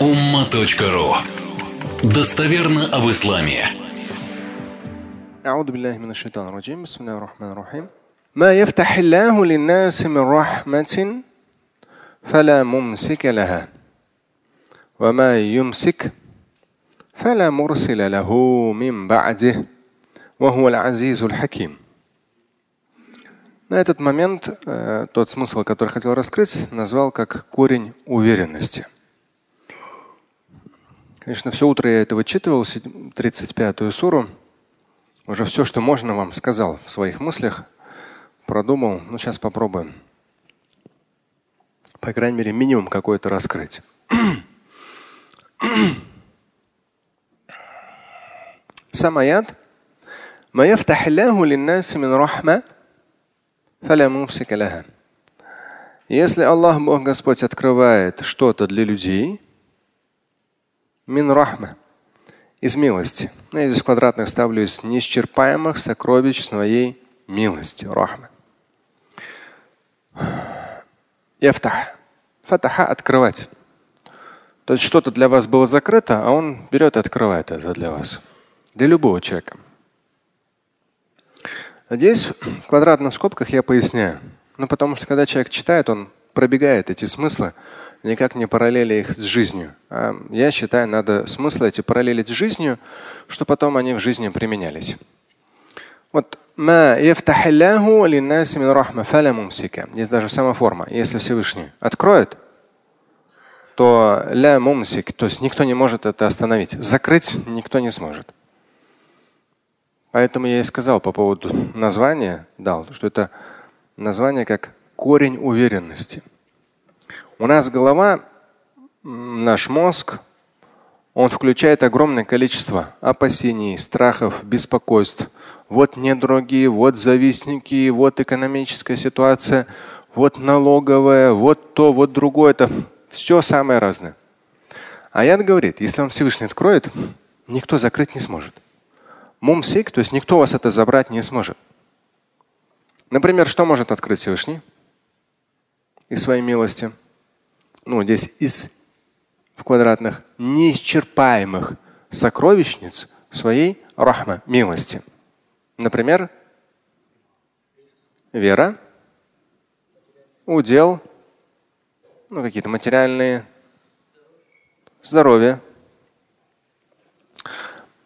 umma.ru Достоверно об исламе. أعوذ بالله من الشيطان الرجيم بسم الله الرحمن الرحيم ما يفتح الله للناس من رحمة فلا ممسك لها وما يمسك فلا مرسل له من بعده وهو العزيز الحكيم На этот момент э, тот смысл, который хотел раскрыть, назвал как корень уверенности. Конечно, все утро я это вычитывал, 35-ю суру. Уже все, что можно, вам сказал в своих мыслях, продумал. Ну, сейчас попробуем. По крайней мере, минимум какой-то раскрыть. Сам аят. ما يفتح الله للناس من رحمة если Аллах, Бог Господь, открывает что-то для людей, мин рахма, из милости. Ну, я здесь в квадратных ставлю из неисчерпаемых сокровищ своей милости. Рахма. Яфтах. Фатаха – открывать. То есть что-то для вас было закрыто, а он берет и открывает это для вас. Для любого человека. Здесь в квадратных скобках я поясняю. Ну, потому что когда человек читает, он пробегает эти смыслы, никак не параллели их с жизнью. А я считаю, надо смыслы эти параллелить с жизнью, чтобы потом они в жизни применялись. Вот есть даже сама форма. Если Всевышний откроет, то ля мумсик, то есть никто не может это остановить. Закрыть никто не сможет. Поэтому я и сказал по поводу названия, дал, что это название как корень уверенности. У нас голова, наш мозг, он включает огромное количество опасений, страхов, беспокойств. Вот недруги, вот завистники, вот экономическая ситуация, вот налоговая, вот то, вот другое. Это все самое разное. Аят говорит, если он Всевышний откроет, никто закрыть не сможет мумсик, то есть никто вас это забрать не сможет. Например, что может открыть Всевышний из своей милости? Ну, здесь из в квадратных неисчерпаемых сокровищниц своей рахма, милости. Например, вера, удел, ну, какие-то материальные, здоровье,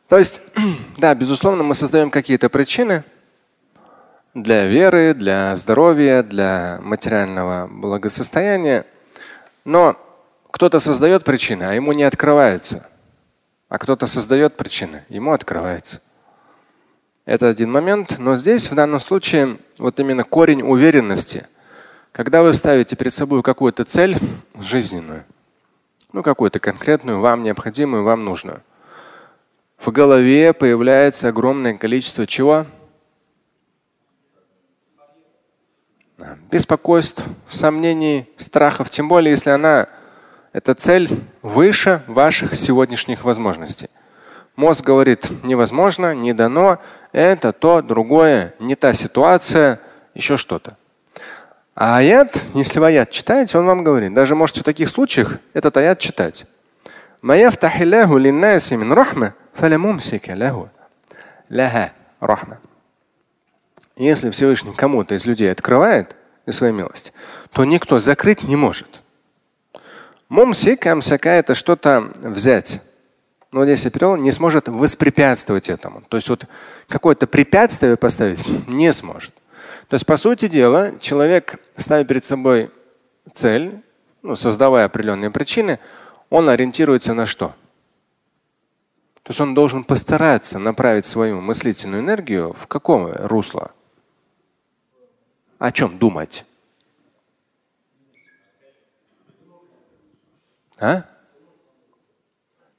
то есть, да, безусловно, мы создаем какие-то причины для веры, для здоровья, для материального благосостояния. Но кто-то создает причины, а ему не открывается. А кто-то создает причины, ему открывается. Это один момент. Но здесь, в данном случае, вот именно корень уверенности. Когда вы ставите перед собой какую-то цель жизненную, ну какую-то конкретную, вам необходимую, вам нужную – в голове появляется огромное количество чего? Беспокойств, сомнений, страхов. Тем более, если она, эта цель выше ваших сегодняшних возможностей. Мозг говорит, невозможно, не дано, это то, другое, не та ситуация, еще что-то. А аят, если вы аят читаете, он вам говорит, даже можете в таких случаях этот аят читать. فلا ممسك له لها رحمة. если Всевышний кому-то из людей открывает из своей милости, то никто закрыть не может. Мумсик, амсака это что-то взять. Но здесь я перевел, не сможет воспрепятствовать этому. То есть вот какое-то препятствие поставить не сможет. То есть, по сути дела, человек, ставя перед собой цель, ну, создавая определенные причины, он ориентируется на что? То есть он должен постараться направить свою мыслительную энергию в каком русло? О чем думать? А?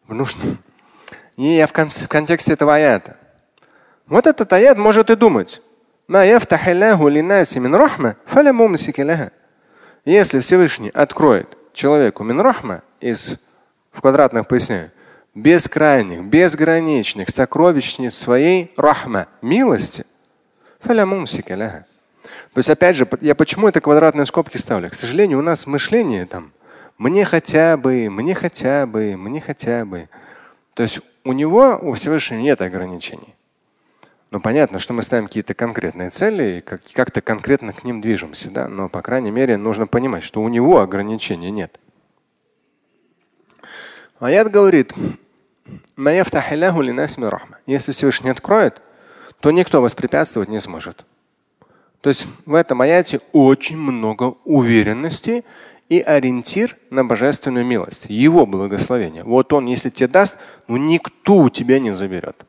В нужном. Не, я в, кон в контексте этого аята. Вот этот аят может и думать. Если Всевышний откроет человеку минрахма из в квадратных пояснениях, бескрайних, безграничных сокровищниц своей рахма, милости. То есть, опять же, я почему это квадратные скобки ставлю? К сожалению, у нас мышление там Мне хотя бы, мне хотя бы, мне хотя бы. То есть у него, у Всевышнего нет ограничений. Но понятно, что мы ставим какие-то конкретные цели и как-то конкретно к ним движемся. Да? Но, по крайней мере, нужно понимать, что у него ограничений нет. Аят говорит, если Всевышний откроет, то никто воспрепятствовать не сможет. То есть в этом аяте очень много уверенности и ориентир на божественную милость, его благословение. Вот он, если тебе даст, ну никто у тебя не заберет.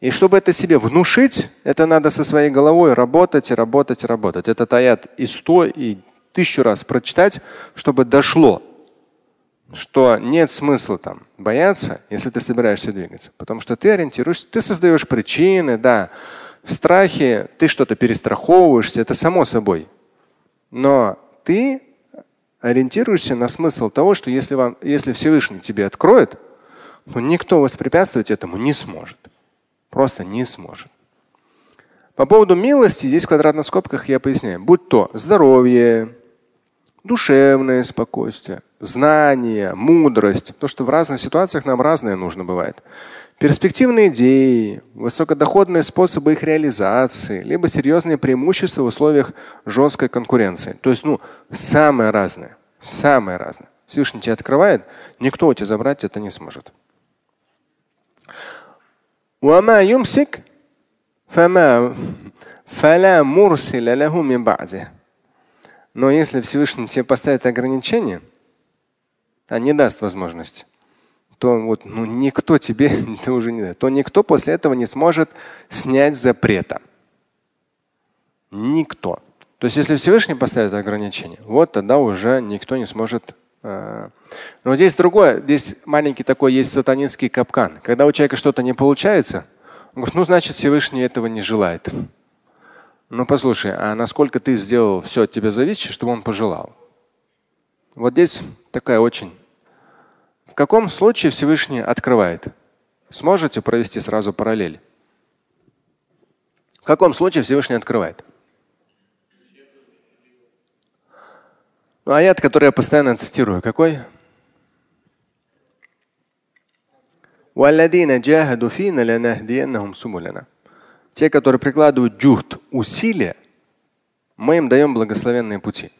И чтобы это себе внушить, это надо со своей головой работать и работать и работать. Этот аят и сто, и тысячу раз прочитать, чтобы дошло, что нет смысла там бояться, если ты собираешься двигаться. Потому что ты ориентируешься, ты создаешь причины, да, страхи, ты что-то перестраховываешься, это само собой. Но ты ориентируешься на смысл того, что если, вам, если Всевышний тебе откроет, то никто воспрепятствовать этому не сможет. Просто не сможет. По поводу милости, здесь в квадратных скобках я поясняю. Будь то здоровье, душевное спокойствие, знание, мудрость, то, что в разных ситуациях нам разное нужно бывает. Перспективные идеи, высокодоходные способы их реализации, либо серьезные преимущества в условиях жесткой конкуренции. То есть, ну, самое разное, самое разное. Всевышний тебя открывает, никто у тебя забрать это не сможет. Но если Всевышний тебе поставит ограничение – а не даст возможность, то вот ну, никто тебе это уже не даст, то никто после этого не сможет снять запрета. Никто. То есть, если Всевышний поставит ограничения, вот тогда уже никто не сможет. Э, но здесь другое, здесь маленький такой есть сатанинский капкан. Когда у человека что-то не получается, он говорит, ну значит Всевышний этого не желает. Ну послушай, а насколько ты сделал все от тебя зависит, чтобы он пожелал? Вот здесь такая очень. В каком случае Всевышний открывает? Сможете провести сразу параллель? В каком случае Всевышний открывает? Ну, аят, который я постоянно цитирую, какой? Те, которые прикладывают джухт, усилия, мы им даем благословенные пути.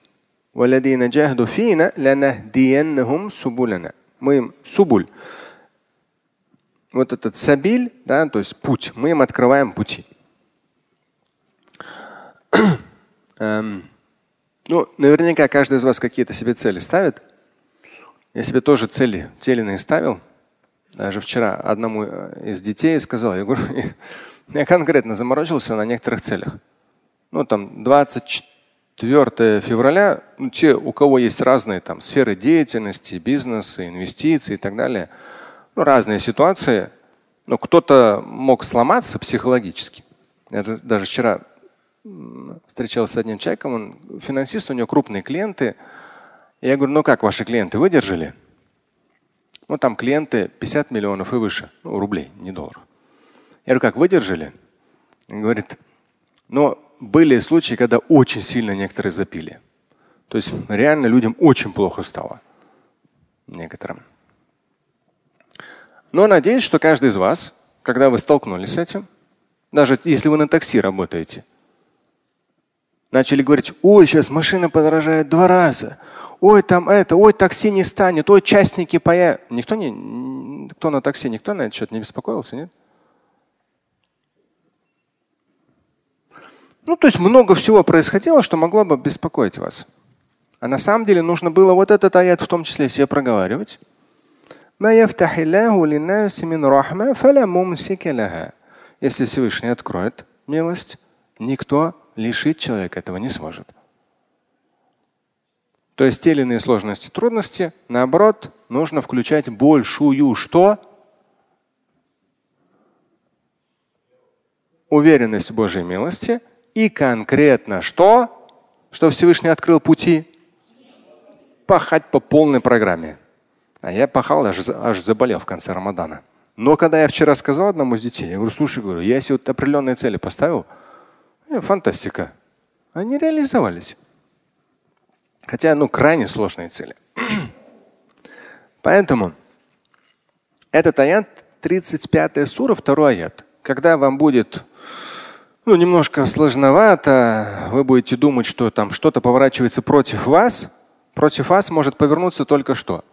Мы им субуль. Вот этот сабиль, да, то есть путь, мы им открываем пути. эм, ну, наверняка каждый из вас какие-то себе цели ставит. Я себе тоже цели теленные ставил. Даже вчера одному из детей сказал, я говорю, я конкретно заморочился на некоторых целях. Ну, там 24 февраля, ну, те, у кого есть разные там сферы деятельности, бизнеса, инвестиции и так далее, ну, разные ситуации. Ну, кто-то мог сломаться психологически. Я даже вчера встречался с одним человеком, он финансист, у него крупные клиенты. И я говорю, ну как ваши клиенты выдержали? Ну там клиенты 50 миллионов и выше, ну, рублей, не долларов. Я говорю, как выдержали? Он говорит, но были случаи, когда очень сильно некоторые запили. То есть реально людям очень плохо стало. Некоторым. Но надеюсь, что каждый из вас, когда вы столкнулись с этим, даже если вы на такси работаете, начали говорить, ой, сейчас машина подорожает два раза, ой, там это, ой, такси не станет, ой, частники появятся. Никто не, кто на такси, никто на этот счет не беспокоился, нет? Ну, то есть много всего происходило, что могло бы беспокоить вас. А на самом деле нужно было вот этот аят в том числе себе проговаривать. Если Всевышний откроет милость, никто лишить человека этого не сможет. То есть те или иные сложности, трудности, наоборот, нужно включать большую что? Уверенность в Божьей милости – и конкретно что? Что Всевышний открыл пути? Пахать по полной программе. А я пахал, аж, аж заболел в конце Рамадана. Но когда я вчера сказал одному из детей, я говорю, слушай, говорю, я себе вот определенные цели поставил, э, фантастика. Они реализовались. Хотя, ну, крайне сложные цели. Поэтому этот аят 35 сура, второй аят. Когда вам будет ну, немножко сложновато, вы будете думать, что там что-то поворачивается против вас, против вас может повернуться только что?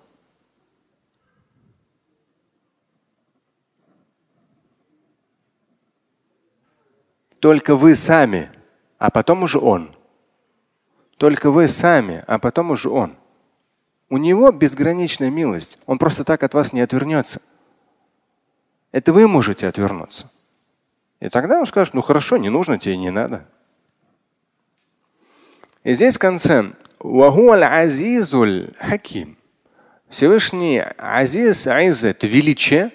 Только вы сами, а потом уже он. Только вы сами, а потом уже он. У него безграничная милость. Он просто так от вас не отвернется. Это вы можете отвернуться. И тогда он скажет, ну хорошо, не нужно тебе, не надо. И здесь в конце хаким. Всевышний азиз, айз это величие.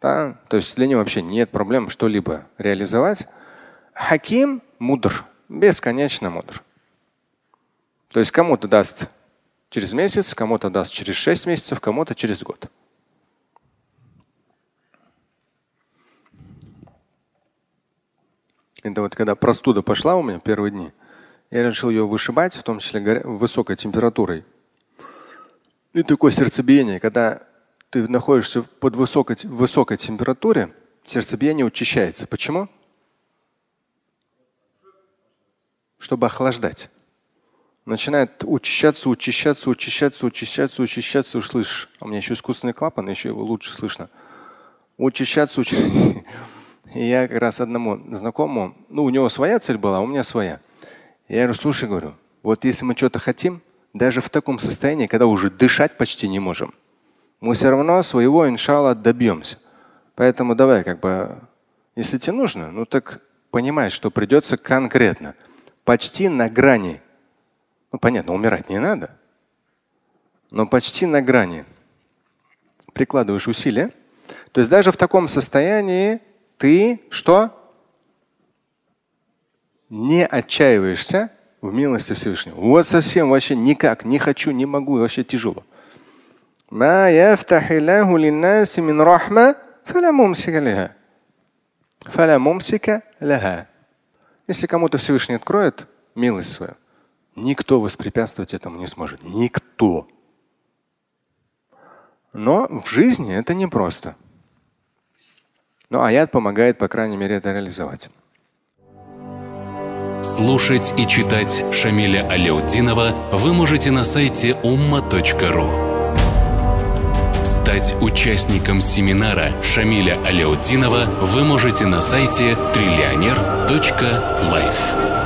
Да? То есть для него вообще нет проблем что-либо реализовать. Хаким мудр, бесконечно мудр. То есть кому-то даст через месяц, кому-то даст через шесть месяцев, кому-то через год. Это вот когда простуда пошла у меня первые дни, я решил ее вышибать, в том числе высокой температурой. И такое сердцебиение, когда ты находишься под высокой, высокой температуре, сердцебиение учащается. Почему? чтобы охлаждать. Начинает учащаться, учащаться, учащаться, учащаться, учащаться. Уж слышишь, а у меня еще искусственный клапан, еще его лучше слышно. Учащаться, учащаться. И я как раз одному знакомому, ну, у него своя цель была, а у меня своя. Я говорю, слушай, говорю, вот если мы что-то хотим, даже в таком состоянии, когда уже дышать почти не можем, мы все равно своего, иншалла, добьемся. Поэтому давай, как бы, если тебе нужно, ну так понимай, что придется конкретно почти на грани. Ну, понятно, умирать не надо, но почти на грани. Прикладываешь усилия. То есть даже в таком состоянии ты что? Не отчаиваешься в милости Всевышнего. Вот совсем вообще никак, не хочу, не могу, вообще тяжело. Если кому-то Всевышний откроет милость свою, никто воспрепятствовать этому не сможет. Никто. Но в жизни это непросто. Но аят помогает, по крайней мере, это реализовать. Слушать и читать Шамиля Аляутдинова вы можете на сайте umma.ru. Стать участником семинара Шамиля Аляутдинова вы можете на сайте триллионер.life.